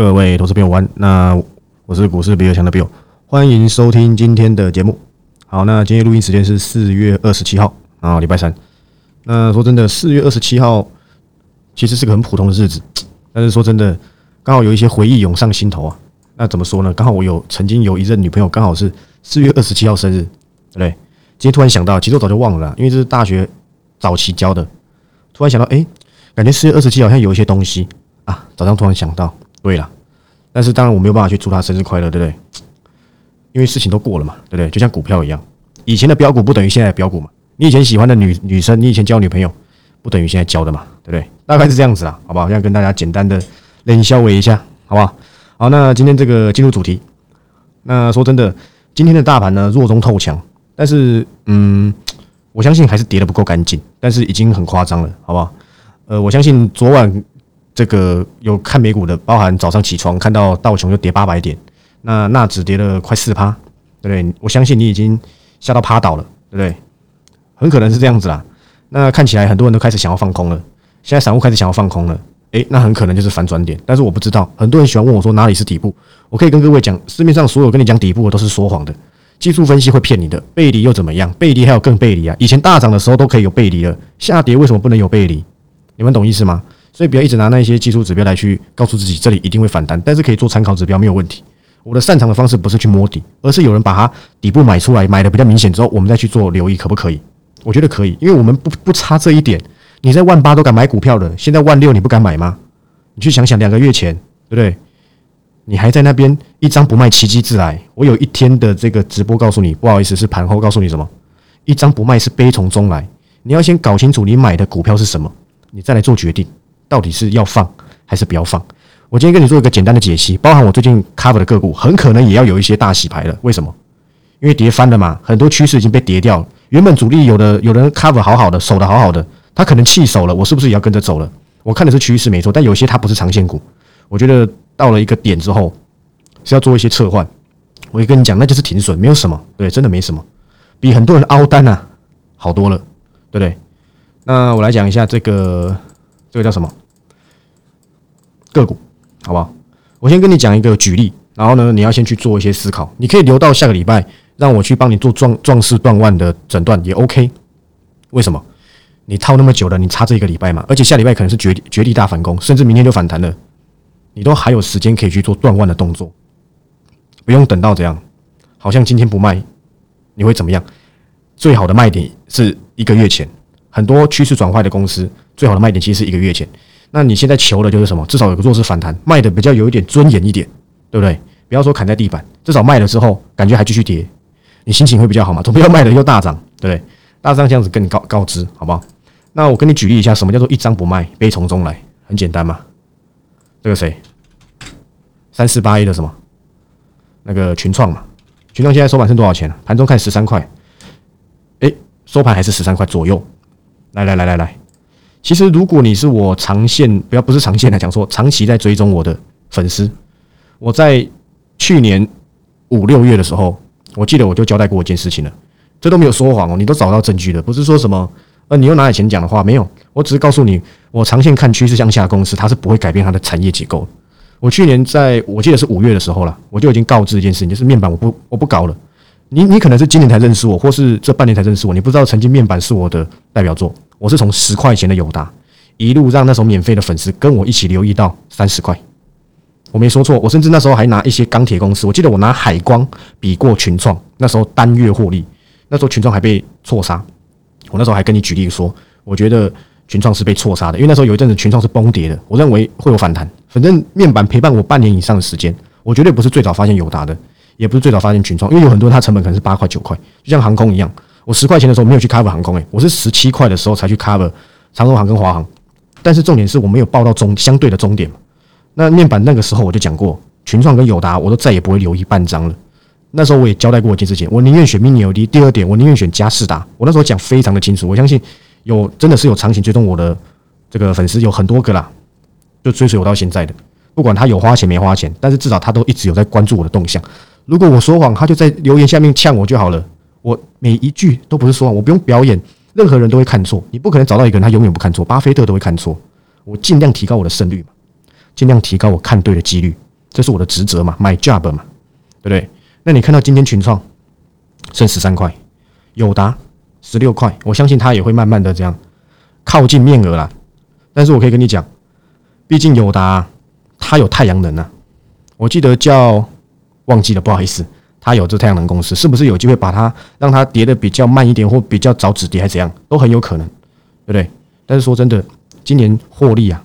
各位投资朋友晚，那我是股市比较强的 Bill，欢迎收听今天的节目。好，那今天录音时间是四月二十七号啊，礼拜三。那说真的，四月二十七号其实是个很普通的日子，但是说真的，刚好有一些回忆涌上心头啊。那怎么说呢？刚好我有曾经有一任女朋友，刚好是四月二十七号生日，对不对？今天突然想到，其实我早就忘了，因为这是大学早期教的。突然想到，哎，感觉四月二十七好像有一些东西啊。早上突然想到，对了，但是当然我没有办法去祝他生日快乐，对不对？因为事情都过了嘛，对不对？就像股票一样，以前的标股不等于现在的标股嘛。你以前喜欢的女女生，你以前交女朋友，不等于现在交的嘛，对不对？大概是这样子啦，好不好？这样跟大家简单的冷消维一下，好不好？好，那今天这个进入主题。那说真的，今天的大盘呢弱中透强，但是嗯，我相信还是跌的不够干净，但是已经很夸张了，好不好？呃，我相信昨晚这个有看美股的，包含早上起床看到道琼就跌八百点。那那只跌了快四趴，对不对？我相信你已经吓到趴倒了，对不对？很可能是这样子啦。那看起来很多人都开始想要放空了，现在散户开始想要放空了，诶，那很可能就是反转点。但是我不知道，很多人喜欢问我说哪里是底部，我可以跟各位讲，市面上所有跟你讲底部的都是说谎的，技术分析会骗你的，背离又怎么样？背离还有更背离啊！以前大涨的时候都可以有背离了，下跌为什么不能有背离？你们懂意思吗？所以不要一直拿那些技术指标来去告诉自己这里一定会反弹，但是可以做参考指标没有问题。我的擅长的方式不是去摸底，而是有人把它底部买出来，买的比较明显之后，我们再去做留意，可不可以？我觉得可以，因为我们不不差这一点。你在万八都敢买股票的，现在万六你不敢买吗？你去想想，两个月前，对不对？你还在那边一张不卖，奇迹自来。我有一天的这个直播告诉你，不好意思，是盘后告诉你什么？一张不卖是悲从中来。你要先搞清楚你买的股票是什么，你再来做决定，到底是要放还是不要放。我今天跟你做一个简单的解析，包含我最近 cover 的个股，很可能也要有一些大洗牌了。为什么？因为跌翻了嘛，很多趋势已经被跌掉了。原本主力有的有人 cover 好好的，守的好好的，他可能弃守了，我是不是也要跟着走了？我看的是趋势没错，但有些它不是长线股。我觉得到了一个点之后是要做一些撤换。我会跟你讲，那就是停损，没有什么，对，真的没什么，比很多人凹单啊好多了，对不对？那我来讲一下这个这个叫什么个股。好不好？我先跟你讲一个举例，然后呢，你要先去做一些思考。你可以留到下个礼拜，让我去帮你做壮壮士断腕的诊断也 OK。为什么？你套那么久了，你差这一个礼拜嘛？而且下礼拜可能是绝绝地大反攻，甚至明天就反弹了，你都还有时间可以去做断腕的动作，不用等到这样。好像今天不卖，你会怎么样？最好的卖点是一个月前，很多趋势转坏的公司最好的卖点其实是一个月前。那你现在求的就是什么？至少有个弱势反弹，卖的比较有一点尊严一点，对不对？不要说砍在地板，至少卖了之后感觉还继续跌，你心情会比较好嘛？总不要卖了又大涨，对不对？大张这样子跟你告告知，好不好？那我跟你举例一下，什么叫做一张不卖，悲从中来？很简单嘛。这个谁？三四八一的什么？那个群创嘛。群创现在收盘剩多少钱？盘中看十三块，诶，收盘还是十三块左右。来来来来来。其实，如果你是我长线，不要不是长线来讲，说长期在追踪我的粉丝，我在去年五六月的时候，我记得我就交代过一件事情了，这都没有说谎哦，你都找到证据了，不是说什么呃，你又拿以前讲的话没有，我只是告诉你，我长线看趋势向下，公司它是不会改变它的产业结构。我去年在我记得是五月的时候了，我就已经告知一件事情，就是面板我不我不搞了。你你可能是今年才认识我，或是这半年才认识我，你不知道曾经面板是我的代表作。我是从十块钱的友达一路让那时候免费的粉丝跟我一起留意到三十块，我没说错。我甚至那时候还拿一些钢铁公司，我记得我拿海光比过群创，那时候单月获利，那时候群创还被错杀。我那时候还跟你举例说，我觉得群创是被错杀的，因为那时候有一阵子群创是崩跌的，我认为会有反弹。反正面板陪伴我半年以上的时间，我绝对不是最早发现友达的，也不是最早发现群创，因为有很多它成本可能是八块九块，就像航空一样。我十块钱的时候没有去 cover 航空，诶，我是十七块的时候才去 cover 长荣航跟华航。但是重点是我没有报到终相对的终点。那面板那个时候我就讲过，群创跟友达我都再也不会留意半张了。那时候我也交代过一件事情，我宁愿选 mini LED。第二点，我宁愿选嘉士达。我那时候讲非常的清楚，我相信有真的是有长期追踪我的这个粉丝有很多个啦，就追随我到现在的，不管他有花钱没花钱，但是至少他都一直有在关注我的动向。如果我说谎，他就在留言下面呛我就好了。我每一句都不是说谎，我不用表演，任何人都会看错。你不可能找到一个人，他永远不看错。巴菲特都会看错。我尽量提高我的胜率嘛，尽量提高我看对的几率。这是我的职责嘛，my job 嘛，对不对？那你看到今天群创剩十三块，友达十六块，我相信它也会慢慢的这样靠近面额啦。但是我可以跟你讲，毕竟友达它有太阳能啊，我记得叫忘记了，不好意思，它有这太阳能公司，是不是有机会把它让它跌的比较慢一点，或比较早止跌，还是怎样，都很有可能，对不对？但是说真的，今年获利啊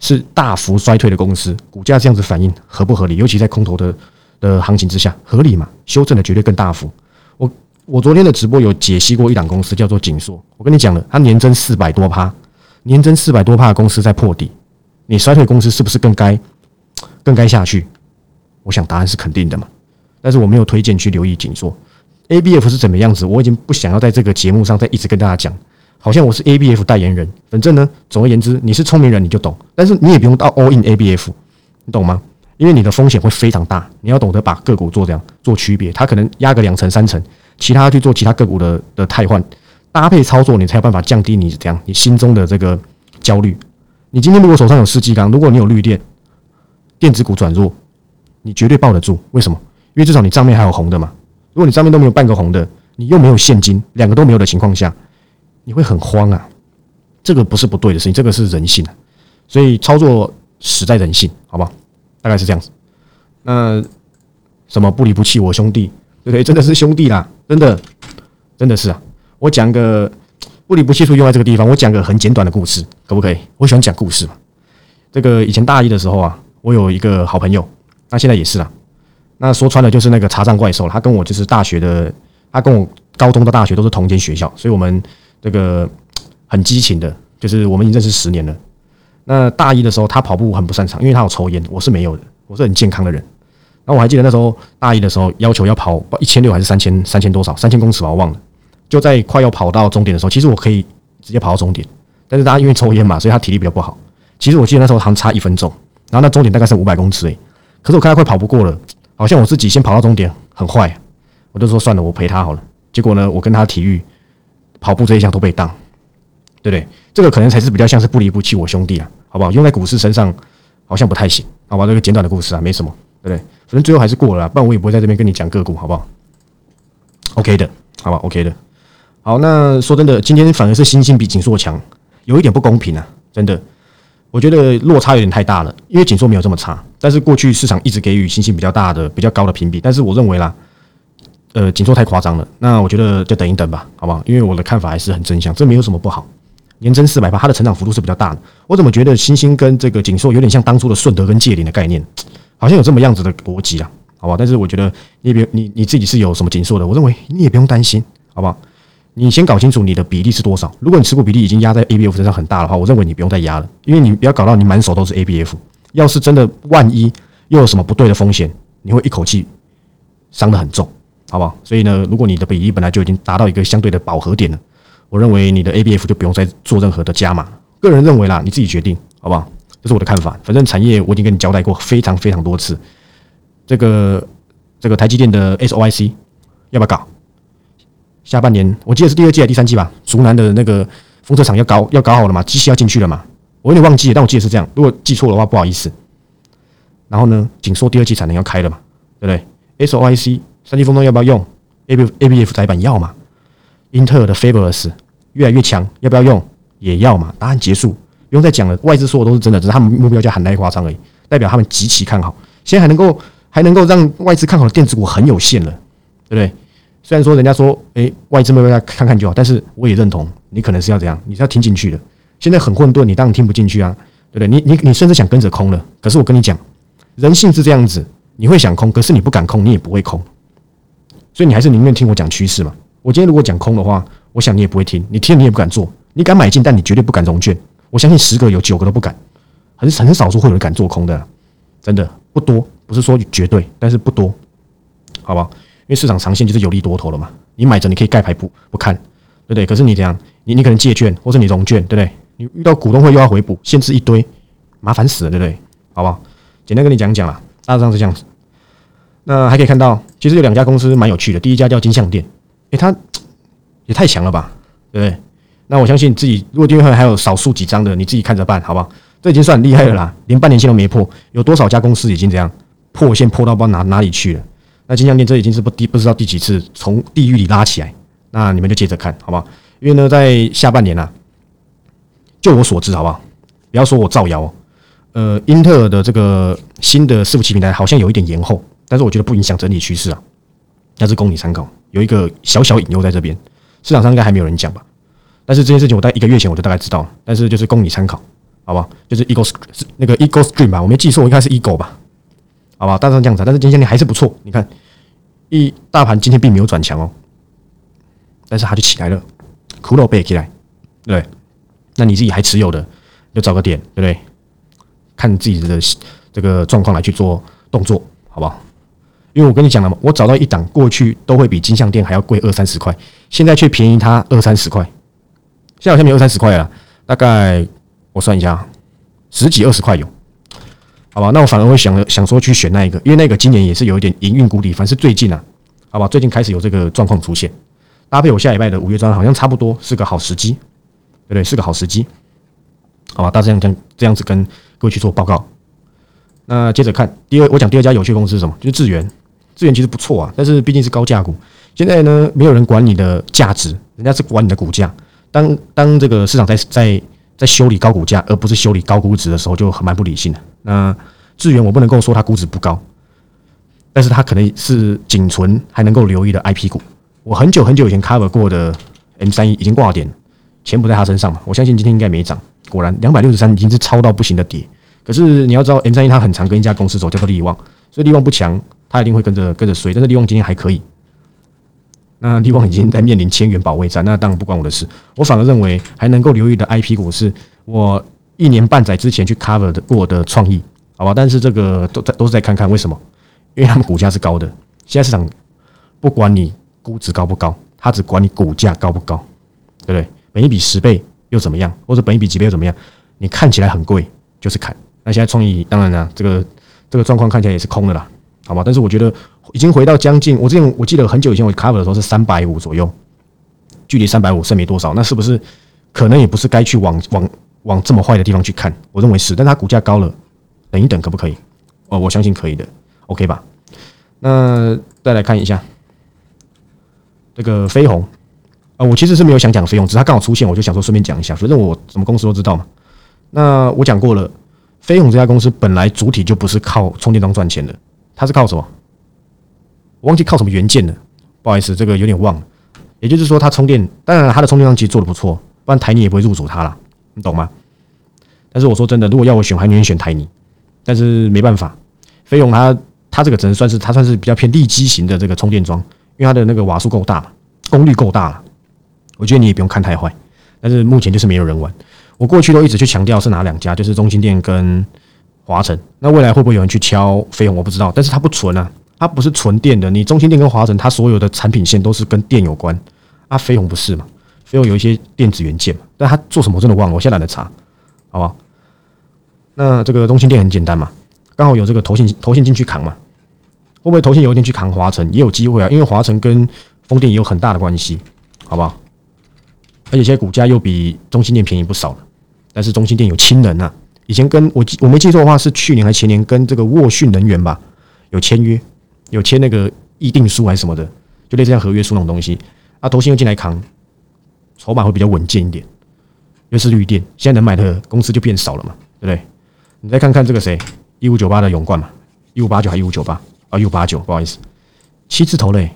是大幅衰退的公司，股价这样子反应合不合理？尤其在空头的的行情之下，合理嘛？修正的绝对更大幅。我我昨天的直播有解析过一档公司，叫做锦硕。我跟你讲了，它年增四百多趴，年增四百多趴的公司在破底，你衰退公司是不是更该更该下去？我想答案是肯定的嘛。但是我没有推荐去留意紧缩 A B F 是怎么样子，我已经不想要在这个节目上再一直跟大家讲。好像我是 A B F 代言人，反正呢，总而言之，你是聪明人你就懂，但是你也不用到 all in A B F，你懂吗？因为你的风险会非常大，你要懂得把个股做这样做区别，它可能压个两成三成，其他去做其他个股的的汰换搭配操作，你才有办法降低你这样你心中的这个焦虑。你今天如果手上有四季钢，如果你有绿电，电子股转弱，你绝对抱得住。为什么？因为至少你账面还有红的嘛。如果你账面都没有半个红的，你又没有现金，两个都没有的情况下。你会很慌啊，这个不是不对的事情，这个是人性啊，所以操作死在人性，好不好？大概是这样子。那什么不离不弃我兄弟，对不对？真的是兄弟啦，真的，真的是啊。我讲个不离不弃处用在这个地方，我讲个很简短的故事，可不可以？我喜欢讲故事嘛。这个以前大一的时候啊，我有一个好朋友，那现在也是啊。那说穿了就是那个查账怪兽，他跟我就是大学的，他跟我高中到大学都是同间学校，所以我们。这个 很激情的，就是我们已经认识十年了。那大一的时候，他跑步很不擅长，因为他有抽烟，我是没有的，我是很健康的人。那我还记得那时候大一的时候，要求要跑一千六还是三千三千多少三千公尺吧，我忘了。就在快要跑到终点的时候，其实我可以直接跑到终点，但是大家因为抽烟嘛，所以他体力比较不好。其实我记得那时候好像差一分钟，然后那终点大概是五百公尺诶。可是我看他快跑不过了，好像我自己先跑到终点很坏，我就说算了，我陪他好了。结果呢，我跟他体育。跑步这一项都被当，对不对？这个可能才是比较像是不离不弃我兄弟啊，好不好？用在股市身上好像不太行，好吧？这个简短的故事啊，没什么，对不对？反正最后还是过了，不然我也不会在这边跟你讲个股，好不好？OK 的，好吧？OK 的。好，那说真的，今天反而是星星比锦硕强，有一点不公平啊，真的，我觉得落差有点太大了，因为锦硕没有这么差，但是过去市场一直给予星星比较大的、比较高的评比，但是我认为啦。呃，紧缩太夸张了，那我觉得就等一等吧，好不好？因为我的看法还是很正向，这没有什么不好。年增四百八，它的成长幅度是比较大的。我怎么觉得星星跟这个锦硕有点像当初的顺德跟界林的概念，好像有这么样子的逻辑啊，好吧？但是我觉得你别你你自己是有什么紧缩的，我认为你也不用担心，好不好？你先搞清楚你的比例是多少。如果你持股比例已经压在 ABF 身上很大的话，我认为你不用再压了，因为你不要搞到你满手都是 ABF。要是真的万一又有什么不对的风险，你会一口气伤得很重。好不好？所以呢，如果你的比例本来就已经达到一个相对的饱和点了，我认为你的 ABF 就不用再做任何的加码。个人认为啦，你自己决定，好不好？这是我的看法。反正产业我已经跟你交代过非常非常多次。这个这个台积电的 SOIC 要不要搞？下半年我记得是第二季还是第三季吧？竹南的那个风车厂要搞要搞好了嘛？机器要进去了嘛？我有点忘记了，但我记得是这样。如果记错的话，不好意思。然后呢，紧缩第二季产能要开了嘛？对不对？SOIC。三 D 风洞要不要用？A B A B F 载板要嘛？英特尔的 Fabulous 越来越强，要不要用？也要嘛？答案结束，不用再讲了。外资说的都是真的，只是他们目标价喊太夸张而已，代表他们极其看好。现在还能够还能够让外资看好的电子股很有限了，对不对？虽然说人家说，诶，外资目标价看看就好，但是我也认同，你可能是要怎样？你是要听进去的。现在很混沌，你当然听不进去啊，对不对？你你你甚至想跟着空了，可是我跟你讲，人性是这样子，你会想空，可是你不敢空，你也不会空。所以你还是宁愿听我讲趋势嘛？我今天如果讲空的话，我想你也不会听，你听你也不敢做，你敢买进，但你绝对不敢融券。我相信十个有九个都不敢，很很少数会有人敢做空的，真的不多，不是说绝对，但是不多，好不好？因为市场长线就是有利多头了嘛，你买着你可以盖牌不不看，对不对？可是你怎样？你你可能借券或者你融券，对不对？你遇到股东会又要回补，限制一堆，麻烦死了，对不对？好不好？简单跟你讲讲啦，大致上是这样子。那还可以看到，其实有两家公司蛮有趣的。第一家叫金相店，诶，它也太强了吧，对不对？那我相信自己，如果订阅会还有少数几张的，你自己看着办，好不好？这已经算很厉害了啦，连半年线都没破。有多少家公司已经这样破线破到不知道哪哪里去了？那金项链这已经是不第不知道第几次从地狱里拉起来。那你们就接着看好不好？因为呢，在下半年啊，就我所知，好不好？不要说我造谣，呃，英特尔的这个新的伺服器平台好像有一点延后，但是我觉得不影响整体趋势啊，那是供你参考。有一个小小隐忧在这边，市场上应该还没有人讲吧？但是这件事情我在一个月前我就大概知道了，但是就是供你参考，好不好？就是 Eagle 那个 Eagle Stream 吧，我没记错，应该是 Eagle 吧？好吧，大致这样子。但是今天你还是不错，你看，一大盘今天并没有转强哦，但是它就起来了，骷髅背起来，对。那你自己还持有的，就找个点，对不对？看自己的这个状况来去做动作，好不好？因为我跟你讲了嘛，我找到一档过去都会比金项店还要贵二三十块，现在却便宜它二三十块。现在好像没二三十块了，大概我算一下，十几二十块有，好吧？那我反而会想想说去选那一个，因为那个今年也是有一点营运谷底，反正最近啊，好吧？最近开始有这个状况出现，搭配我下礼拜的五月专好像差不多是个好时机，对不对？是个好时机，好吧？大致这样这样这样子跟各位去做报告。那接着看第二，我讲第二家有趣公司是什么？就是智源，智源其实不错啊，但是毕竟是高价股，现在呢没有人管你的价值，人家是管你的股价。当当这个市场在在在修理高股价，而不是修理高估值的时候，就很蛮不理性的。那智源我不能够说它估值不高，但是它可能是仅存还能够留意的 IP 股。我很久很久以前 cover 过的 M 三一已经挂点，钱不在他身上嘛。我相信今天应该没涨。果然两百六十三已经是超到不行的跌。可是你要知道 M 三一它很常跟一家公司走，叫做利旺，所以利旺不强，它一定会跟着跟着衰。但是利旺今天还可以。那利旺已经在面临千元保卫战，那当然不关我的事。我反而认为还能够留意的 IP 股是我一年半载之前去 cover 的过的创意，好吧？但是这个都在都是在看看为什么？因为他们股价是高的。现在市场不管你估值高不高，它只管你股价高不高，对不对？本一比十倍又怎么样？或者本一比几倍又怎么样？你看起来很贵就是砍。那现在创意当然了，这个这个状况看起来也是空的啦。好吧，但是我觉得已经回到将近，我之前我记得很久以前我 cover 的时候是三百五左右，距离三百五剩没多少，那是不是可能也不是该去往往往这么坏的地方去看？我认为是，但它股价高了，等一等可不可以？哦，我相信可以的，OK 吧？那再来看一下这个飞鸿啊，我其实是没有想讲飞鸿，只是它刚好出现，我就想说顺便讲一下，反正我什么公司都知道嘛。那我讲过了，飞鸿这家公司本来主体就不是靠充电桩赚钱的。它是靠什么？我忘记靠什么元件了，不好意思，这个有点忘了。也就是说，它充电，当然它的充电桩其实做的不错，不然台泥也不会入主它了，你懂吗？但是我说真的，如果要我选，还宁愿选台泥。但是没办法，飞鸿它它这个只能算是它算是比较偏利基型的这个充电桩，因为它的那个瓦数够大嘛，功率够大了。我觉得你也不用看太坏，但是目前就是没有人玩。我过去都一直去强调是哪两家，就是中心电跟。华晨，那未来会不会有人去敲飞鸿？我不知道，但是它不纯啊，它不是纯电的。你中心电跟华晨，它所有的产品线都是跟电有关啊。飞鸿不是嘛？飞鸿有一些电子元件嘛，但他做什么我真的忘了，我现在懒得查，好不好？那这个中心店很简单嘛，刚好有这个投信投信进去扛嘛，会不会投信有一天去扛华晨也有机会啊？因为华晨跟风电也有很大的关系，好不好？而且现在股价又比中心店便宜不少了，但是中心店有亲人啊。以前跟我记我没记错的话，是去年还前年跟这个沃讯能源吧有签约，有签那个议定书还是什么的，就类似像合约书那种东西。啊，投信又进来扛，筹码会比较稳健一点。又是绿电，现在能买的公司就变少了嘛，对不对？你再看看这个谁，一五九八的永冠嘛，一五八九还一五九八啊，一五八九，不好意思，七字头嘞。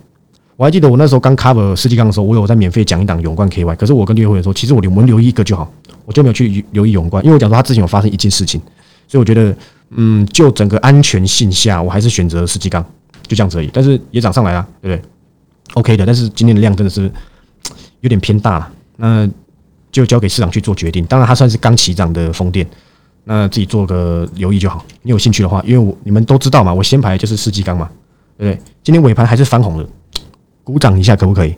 我还记得我那时候刚 cover 世纪钢的时候，我有在免费讲一档永冠 KY，可是我跟六月会员说，其实我留我们留一个就好。我就没有去留意永冠，因为我讲说他之前有发生一件事情，所以我觉得，嗯，就整个安全性下，我还是选择世纪钢，就这样子而已。但是也涨上来了，对不对？OK 的，但是今天的量真的是有点偏大了，那就交给市场去做决定。当然，它算是刚起涨的风电，那自己做个留意就好。你有兴趣的话，因为我你们都知道嘛，我先排就是世纪钢嘛，对不对？今天尾盘还是翻红的，鼓掌一下可不可以？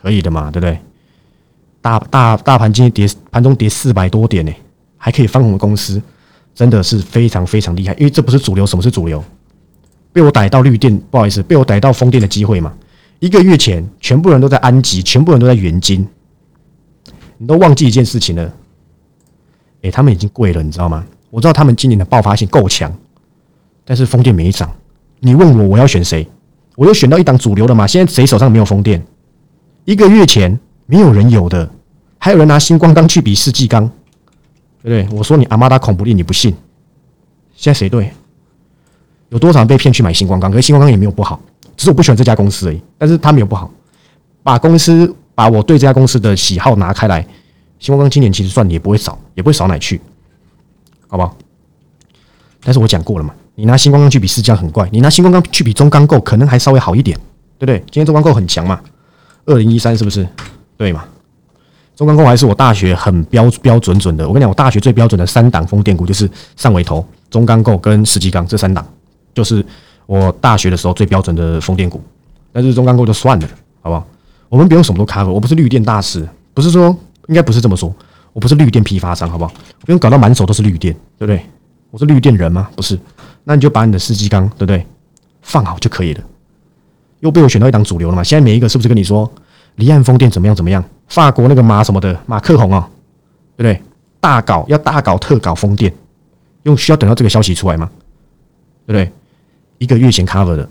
可以的嘛，对不对？大大大盘今天跌，盘中跌四百多点呢，还可以翻红的公司，真的是非常非常厉害。因为这不是主流，什么是主流？被我逮到绿电，不好意思，被我逮到风电的机会嘛。一个月前，全部人都在安吉，全部人都在元金，你都忘记一件事情了。哎，他们已经贵了，你知道吗？我知道他们今年的爆发性够强，但是风电没涨。你问我我要选谁？我又选到一档主流的嘛？现在谁手上没有风电？一个月前没有人有的，还有人拿星光钢去比世纪钢，对不对？我说你阿妈达恐怖力，你不信？现在谁对？有多少人被骗去买星光钢？可是星光钢也没有不好，只是我不喜欢这家公司而已。但是他没有不好，把公司把我对这家公司的喜好拿开来，星光钢今年其实赚的也不会少，也不会少哪去，好不好？但是我讲过了嘛，你拿星光钢去比世嘉很怪，你拿星光钢去比中钢构可能还稍微好一点，对不对？今天中钢构很强嘛，二零一三是不是？对嘛？中钢构还是我大学很标标准准的。我跟你讲，我大学最标准的三档风电股就是上尾头、中钢构跟世纪钢这三档。就是我大学的时候最标准的风电股，但是中钢构就算了，好不好？我们不用什么都 cover，我不是绿电大师，不是说应该不是这么说，我不是绿电批发商，好不好？不用搞到满手都是绿电，对不对？我是绿电人吗？不是，那你就把你的四季钢，对不对？放好就可以了。又被我选到一档主流了嘛？现在每一个是不是跟你说离岸风电怎么样怎么样？法国那个马什么的马克宏啊，对不对？大搞要大搞特搞风电，用需要等到这个消息出来吗？对不对？一个月前 cover 的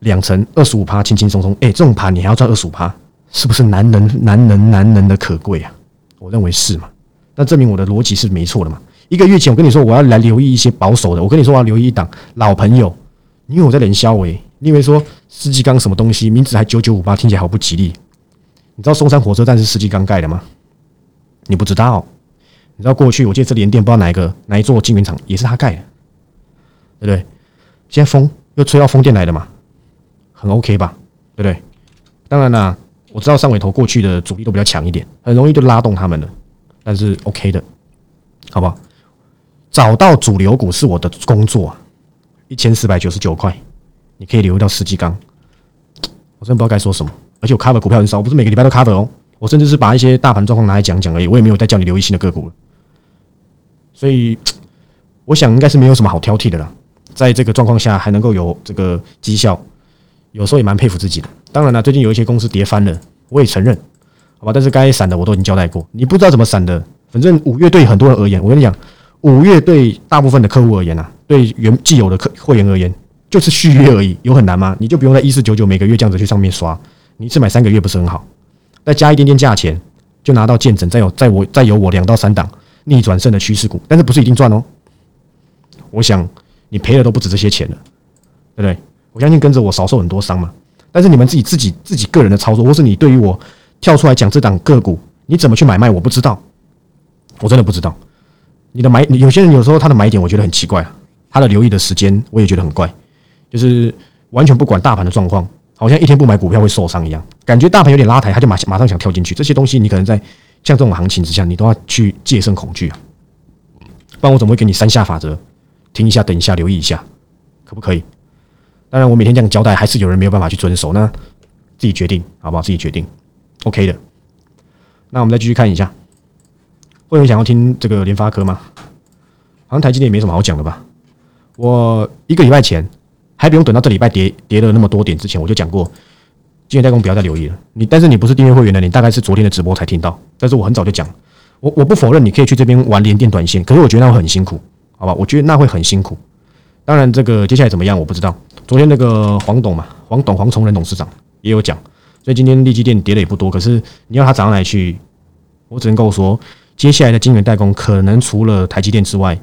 两成二十五趴，轻轻松松。哎，这种盘你还要赚二十五趴，是不是男人男人男人的可贵啊？我认为是嘛？那证明我的逻辑是没错的嘛？一个月前我跟你说我要来留意一些保守的，我跟你说我要留意一档老朋友，你以为我在连销诶？你以为说世纪钢什么东西名字还九九五八，听起来好不吉利？你知道松山火车站是世纪钢盖的吗？你不知道？你知道过去我记得这连电不知道哪一个哪一座晶圆厂也是他盖的，对不对？现在风又吹到风电来了嘛，很 OK 吧？对不对？当然啦，我知道上尾头过去的阻力都比较强一点，很容易就拉动他们了，但是 OK 的，好不好？找到主流股是我的工作，一千四百九十九块，你可以留到十几缸。我真不知道该说什么，而且我 cover 股票很少，我不是每个礼拜都 cover 哦。我甚至是把一些大盘状况拿来讲讲而已，我也没有再叫你留意新的个股了。所以我想应该是没有什么好挑剔的了。在这个状况下还能够有这个绩效，有时候也蛮佩服自己的。当然了，最近有一些公司跌翻了，我也承认，好吧。但是该闪的我都已经交代过，你不知道怎么闪的。反正五月对很多人而言，我跟你讲，五月对大部分的客户而言啊，对原既有的客会员而言，就是续约而已，有很难吗？你就不用在一四九九每个月这样子去上面刷，你一次买三个月不是很好？再加一点点价钱，就拿到见证，再有再我再有我两到三档逆转胜的趋势股，但是不是一定赚哦？我想。你赔的都不止这些钱了，对不对？我相信跟着我少受很多伤嘛。但是你们自己自己自己个人的操作，或是你对于我跳出来讲这档个股，你怎么去买卖，我不知道，我真的不知道。你的买，有些人有时候他的买点我觉得很奇怪，他的留意的时间我也觉得很怪，就是完全不管大盘的状况，好像一天不买股票会受伤一样，感觉大盘有点拉抬，他就马马上想跳进去。这些东西你可能在像这种行情之下，你都要去戒慎恐惧啊，不然我怎么会给你三下法则？听一下，等一下，留意一下，可不可以？当然，我每天这样交代，还是有人没有办法去遵守那。自己决定，好不好？自己决定，OK 的。那我们再继续看一下，会有想要听这个联发科吗？好像台积电也没什么好讲的吧？我一个礼拜前还不用等到这礼拜跌跌了那么多点之前，我就讲过，今天代工不要再留意了。你但是你不是订阅会员的，你大概是昨天的直播才听到。但是我很早就讲，我我不否认你可以去这边玩连电短线，可是我觉得那会很辛苦。好吧，我觉得那会很辛苦。当然，这个接下来怎么样我不知道。昨天那个黄董嘛，黄董黄崇仁董事长也有讲，所以今天利基电跌的也不多。可是你要它涨上来去，我只能够说，接下来的晶圆代工可能除了台积电之外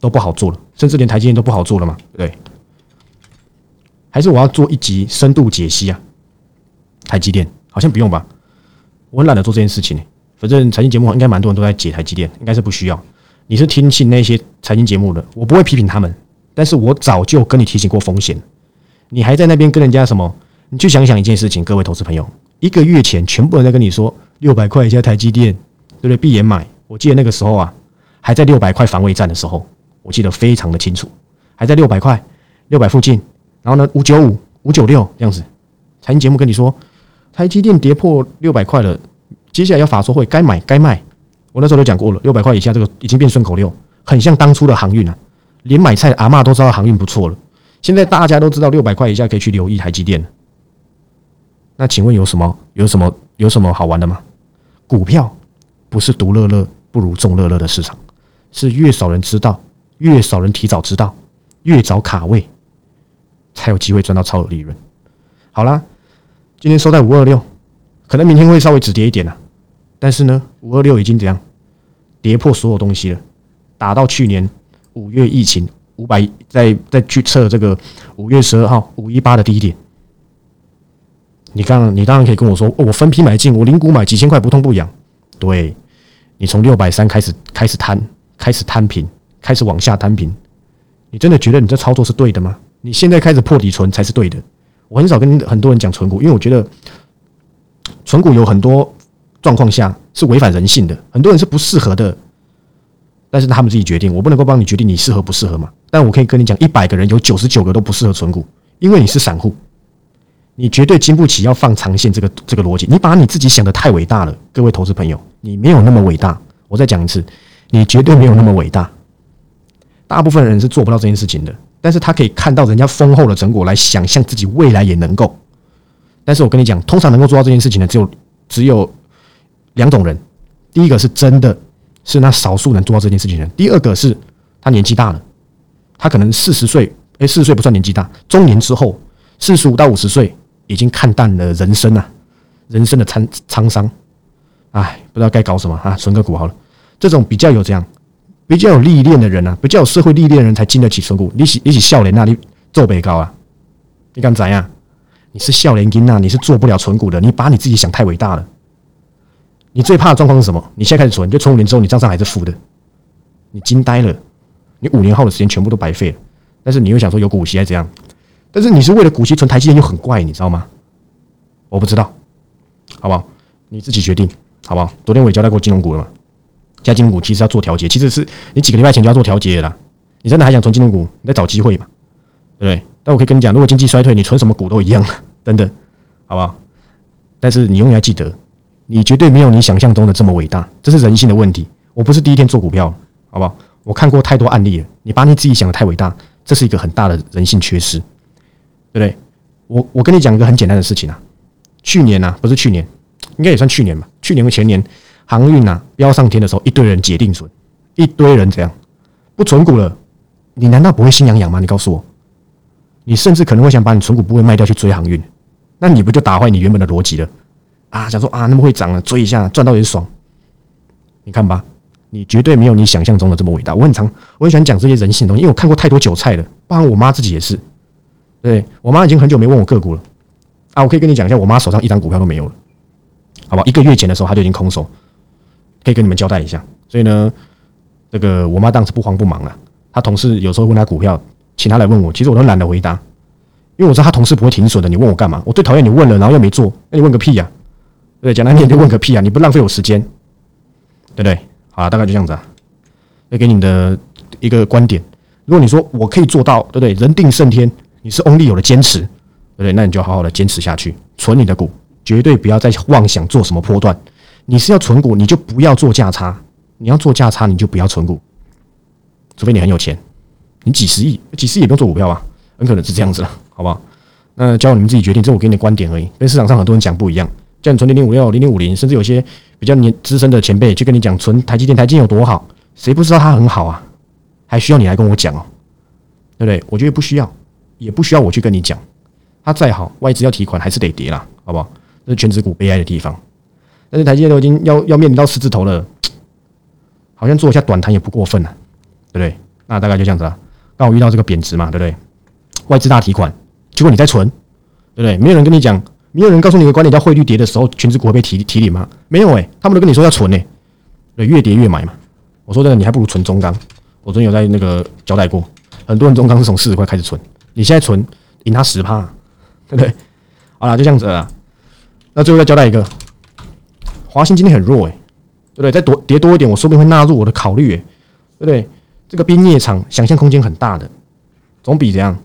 都不好做了，甚至连台积电都不好做了嘛？对。还是我要做一集深度解析啊？台积电好像不用吧？我很懒得做这件事情。反正财经节目应该蛮多人都在解台积电，应该是不需要。你是听信那些财经节目的，我不会批评他们，但是我早就跟你提醒过风险，你还在那边跟人家什么？你去想想一件事情，各位投资朋友，一个月前全部人在跟你说六百块一下台积电，对不对？闭眼买。我记得那个时候啊，还在六百块防卫战的时候，我记得非常的清楚，还在六百块、六百附近。然后呢，五九五、五九六这样子，财经节目跟你说台积电跌破六百块了，接下来要法说会，该买该卖。我那时候都讲过了，六百块以下这个已经变顺口溜，很像当初的航运啊，连买菜阿妈都知道航运不错了。现在大家都知道六百块以下可以去留意台积电那请问有什么有什么有什么好玩的吗？股票不是独乐乐，不如众乐乐的市场，是越少人知道，越少人提早知道，越早卡位，才有机会赚到超额利润。好啦，今天收在五二六，可能明天会稍微止跌一点了，但是呢，五二六已经怎样跌破所有东西了，打到去年五月疫情五百，再再去测这个五月十二号五一八的低点。你刚，你当然可以跟我说，我分批买进，我零股买几千块不痛不痒。对，你从六百三开始开始摊，开始摊平，开始往下摊平。你真的觉得你这操作是对的吗？你现在开始破底存才是对的。我很少跟很多人讲存股，因为我觉得存股有很多状况下是违反人性的，很多人是不适合的。但是他们自己决定，我不能够帮你决定你适合不适合嘛。但我可以跟你讲，一百个人有九十九个都不适合存股，因为你是散户。你绝对经不起要放长线这个这个逻辑，你把你自己想的太伟大了，各位投资朋友，你没有那么伟大。我再讲一次，你绝对没有那么伟大。大部分人是做不到这件事情的，但是他可以看到人家丰厚的成果来想象自己未来也能够。但是我跟你讲，通常能够做到这件事情的只有只有两种人，第一个是真的是那少数能做到这件事情的人，第二个是他年纪大了，他可能四十岁，诶，四十岁不算年纪大，中年之后，四十五到五十岁。已经看淡了人生啊，人生的沧沧桑，哎，不知道该搞什么啊，存个股好了。这种比较有这样，比较有历练的人啊，比较有社会历练的人才经得起存股。你起你起笑脸那里做北高啊？你敢怎样？你是笑脸金啊？你是做不了存股的。你把你自己想太伟大了。你最怕的状况是什么？你现在开始存，你就存五年之后，你账上还是负的，你惊呆了。你五年后的时间全部都白费了。但是你又想说有股息还是怎样？但是你是为了股息存台积电，又很怪，你知道吗？我不知道，好不好？你自己决定，好不好？昨天我也交代过金融股了嘛，加金融股其实要做调节，其实是你几个礼拜前就要做调节的啦。你真的还想存金融股？你在找机会嘛？对不对？但我可以跟你讲，如果经济衰退，你存什么股都一样，等等，好不好？但是你永远要记得，你绝对没有你想象中的这么伟大，这是人性的问题。我不是第一天做股票，好不好？我看过太多案例了，你把你自己想的太伟大，这是一个很大的人性缺失。对不对？我我跟你讲一个很简单的事情啊，去年呐，不是去年，应该也算去年吧。去年和前年，航运呐飙上天的时候，一堆人解定存，一堆人这样不存股了，你难道不会心痒痒吗？你告诉我，你甚至可能会想把你存股部位卖掉去追航运，那你不就打坏你原本的逻辑了啊？想说啊，那么会涨了，追一下赚到也爽。你看吧，你绝对没有你想象中的这么伟大。我很常我很喜欢讲这些人性的东西，因为我看过太多韭菜了，包括我妈自己也是。对我妈已经很久没问我个股了啊！我可以跟你讲一下，我妈手上一张股票都没有了，好吧？一个月前的时候，她就已经空手，可以跟你们交代一下。所以呢，这个我妈当时不慌不忙了。她同事有时候问她股票，请她来问我，其实我都懒得回答，因为我知道她同事不会停损的。你问我干嘛？我最讨厌你问了，然后又没做，那你问个屁呀？对，讲难听就问个屁啊！你不浪费我时间，对不对？好，大概就这样子啊。要给你的一个观点，如果你说我可以做到，对不对？人定胜天。你是 only 有了坚持，对不对？那你就好好的坚持下去，存你的股，绝对不要再妄想做什么波段。你是要存股，你就不要做价差；你要做价差，你就不要存股。除非你很有钱，你几十亿，几十亿也不用做股票啊，很可能是这样子了，好不好？那交由你们自己决定，这是我给你的观点而已，跟市场上很多人讲不一样。叫你存零零五六、零零五零，甚至有些比较年资深的前辈去跟你讲存台积电，台积电有多好，谁不知道它很好啊？还需要你来跟我讲哦，对不对？我觉得不需要。也不需要我去跟你讲，它再好，外资要提款还是得跌啦，好不好？这是全指股悲哀的地方。但是台积电都已经要要面临到十字头了，好像做一下短谈也不过分啊，对不对？那大概就这样子了。刚好遇到这个贬值嘛，对不对？外资大提款，结果你在存，对不对？没有人跟你讲，没有人告诉你的观点叫汇率跌的时候，全指股会被提提领吗？没有诶，他们都跟你说要存呢，对，越跌越买嘛。我说这个你还不如存中钢，我昨天有在那个交代过，很多人中钢是从四十块开始存。你现在存赢他十趴，对不对？好了，就这样子了。那最后再交代一个，华兴今天很弱，诶，对不对？再多跌多一点，我说不定会纳入我的考虑，诶，对不对？这个冰业厂想象空间很大的，总比怎样？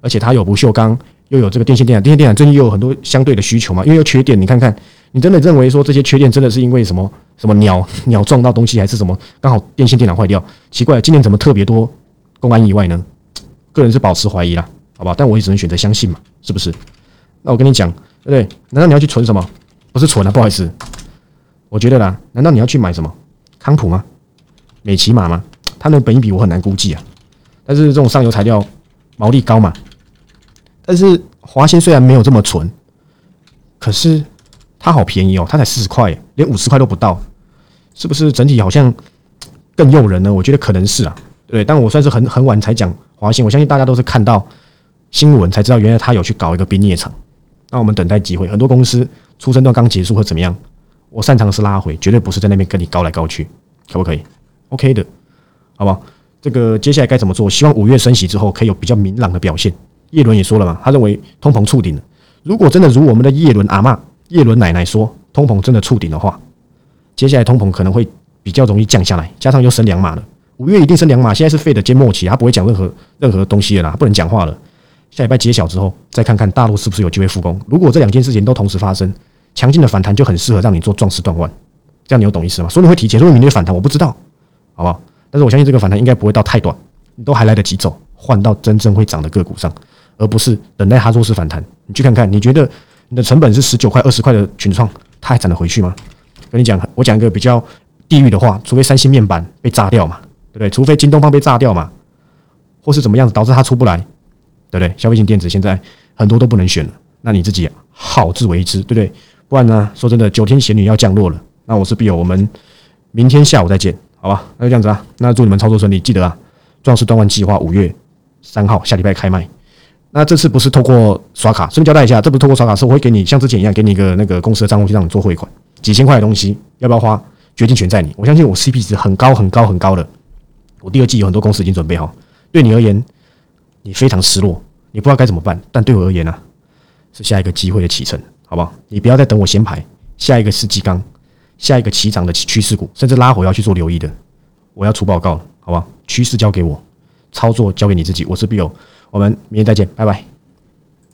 而且它有不锈钢，又有这个电线电缆，电线电缆最近又有很多相对的需求嘛，因为有缺电。你看看，你真的认为说这些缺电真的是因为什么什么鸟鸟撞到东西，还是什么刚好电线电缆坏掉？奇怪，今年怎么特别多公安意外呢？个人是保持怀疑啦，好吧，但我也只能选择相信嘛，是不是？那我跟你讲，对不对？难道你要去存什么？不是存啊，不好意思，我觉得啦，难道你要去买什么康普吗？美骑马吗？它的本益比我很难估计啊。但是这种上游材料毛利高嘛？但是华鑫虽然没有这么纯，可是它好便宜哦，它才四十块，连五十块都不到，是不是整体好像更诱人呢？我觉得可能是啊，对。但我算是很很晚才讲华鑫，我相信大家都是看到新闻才知道，原来他有去搞一个冰业厂。那我们等待机会，很多公司出生段刚结束或怎么样，我擅长的是拉回，绝对不是在那边跟你高来高去，可不可以？OK 的，好不好？这个接下来该怎么做？希望五月升息之后可以有比较明朗的表现。叶伦也说了嘛，他认为通膨触顶了。如果真的如我们的叶伦阿妈、叶伦奶奶说，通膨真的触顶的话，接下来通膨可能会比较容易降下来。加上又升两码了，五月一定升两码。现在是费的缄默期，他不会讲任何任何东西了啦，不能讲话了。下礼拜揭晓之后，再看看大陆是不是有机会复工。如果这两件事情都同时发生，强劲的反弹就很适合让你做壮士断腕。这样你有懂意思吗？说你会提前，说明天反弹，我不知道，好不好？但是我相信这个反弹应该不会到太短，你都还来得及走，换到真正会涨的个股上，而不是等待它弱势反弹。你去看看，你觉得你的成本是十九块、二十块的群创，它还涨得回去吗？跟你讲，我讲一个比较地狱的话，除非三星面板被炸掉嘛，对不对？除非京东方被炸掉嘛，或是怎么样子导致它出不来。对不对？消费性电子现在很多都不能选了，那你自己好自为之，对不对？不然呢？说真的，九天玄女要降落了。那我是必有，我们明天下午再见，好吧？那就这样子啊。那祝你们操作顺利，记得啊，壮士断腕计划五月三号下礼拜开卖。那这次不是透过刷卡，顺便交代一下，这不是透过刷卡，是我会给你像之前一样，给你一个那个公司的账户去让你做汇款，几千块的东西，要不要花，决定权在你。我相信我 CP 值很高很高很高的，我第二季有很多公司已经准备好，对你而言。你非常失落，你不知道该怎么办。但对我而言呢，是下一个机会的启程，好不好？你不要再等我先排，下一个是鸡缸，下一个起涨的趋势股，甚至拉回要去做留意的，我要出报告，好不好？趋势交给我，操作交给你自己。我是 Bill，我们明天再见，拜拜。